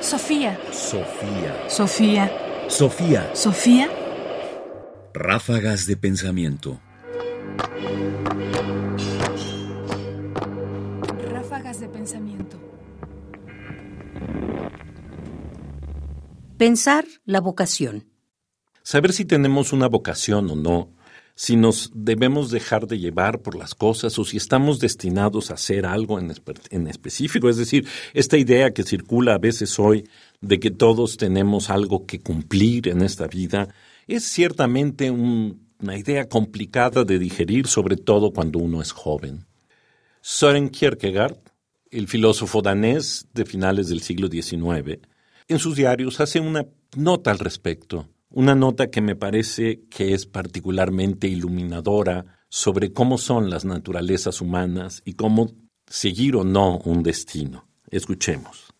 Sofía. Sofía. Sofía. Sofía. Sofía. Ráfagas de pensamiento. Ráfagas de pensamiento. Pensar la vocación. Saber si tenemos una vocación o no, si nos debemos dejar de llevar por las cosas o si estamos destinados a hacer algo en, en, específico. Es decir, esta idea que circula a veces hoy de que todos tenemos algo que cumplir en esta vida es ciertamente una idea complicada de digerir, sobre todo cuando uno es joven. Søren Kierkegaard, el filósofo danés de finales del siglo XIX, en sus diarios hace una nota al respecto una nota que me parece que es particularmente iluminadora sobre cómo son las naturalezas humanas y cómo seguir o no un destino. Escuchemos.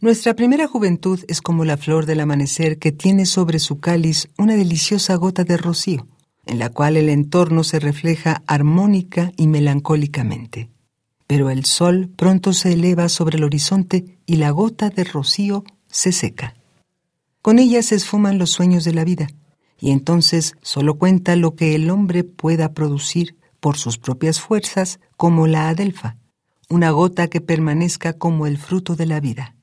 Nuestra primera juventud es como la flor del amanecer que tiene sobre su cáliz una deliciosa gota de rocío, en la cual el entorno se refleja armónica y melancólicamente. Pero el sol pronto se eleva sobre el horizonte y la gota de rocío se seca. Con ella se esfuman los sueños de la vida, y entonces solo cuenta lo que el hombre pueda producir por sus propias fuerzas, como la adelfa, una gota que permanezca como el fruto de la vida.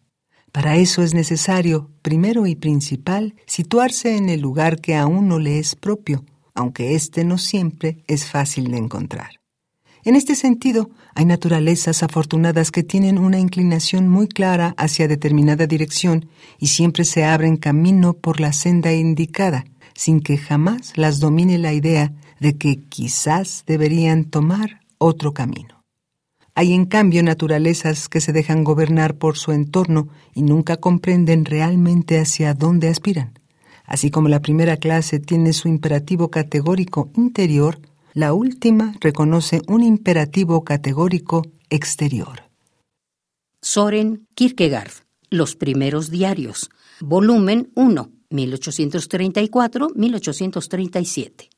Para eso es necesario, primero y principal, situarse en el lugar que a uno le es propio, aunque éste no siempre es fácil de encontrar. En este sentido, hay naturalezas afortunadas que tienen una inclinación muy clara hacia determinada dirección y siempre se abren camino por la senda indicada, sin que jamás las domine la idea de que quizás deberían tomar otro camino. Hay en cambio naturalezas que se dejan gobernar por su entorno y nunca comprenden realmente hacia dónde aspiran. Así como la primera clase tiene su imperativo categórico interior, la última reconoce un imperativo categórico exterior. Soren Kierkegaard, Los primeros diarios, volumen 1, 1834-1837.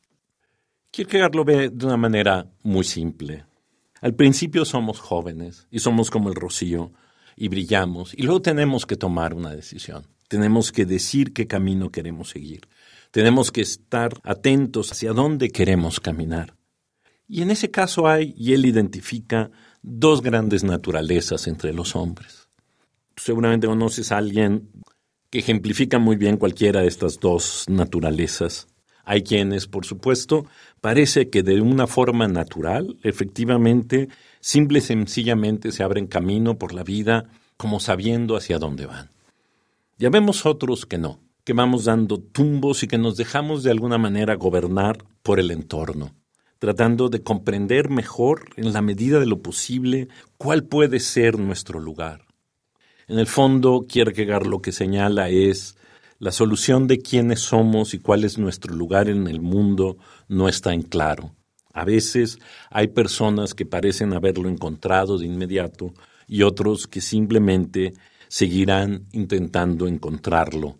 Kierkegaard lo ve de una manera muy simple. Al principio somos jóvenes y somos como el rocío y brillamos y luego tenemos que tomar una decisión. Tenemos que decir qué camino queremos seguir. Tenemos que estar atentos hacia dónde queremos caminar. Y en ese caso hay, y él identifica, dos grandes naturalezas entre los hombres. seguramente conoces a alguien que ejemplifica muy bien cualquiera de estas dos naturalezas. Hay quienes, por supuesto, parece que de una forma natural, efectivamente, simple y sencillamente se abren camino por la vida como sabiendo hacia dónde van. Ya vemos otros que no, que vamos dando tumbos y que nos dejamos de alguna manera gobernar por el entorno, tratando de comprender mejor, en la medida de lo posible, cuál puede ser nuestro lugar. En el fondo, Kierkegaard lo que señala es la solución de quiénes somos y cuál es nuestro lugar en el mundo no está en claro. A veces hay personas que parecen haberlo encontrado de inmediato y otros que simplemente seguirán intentando encontrarlo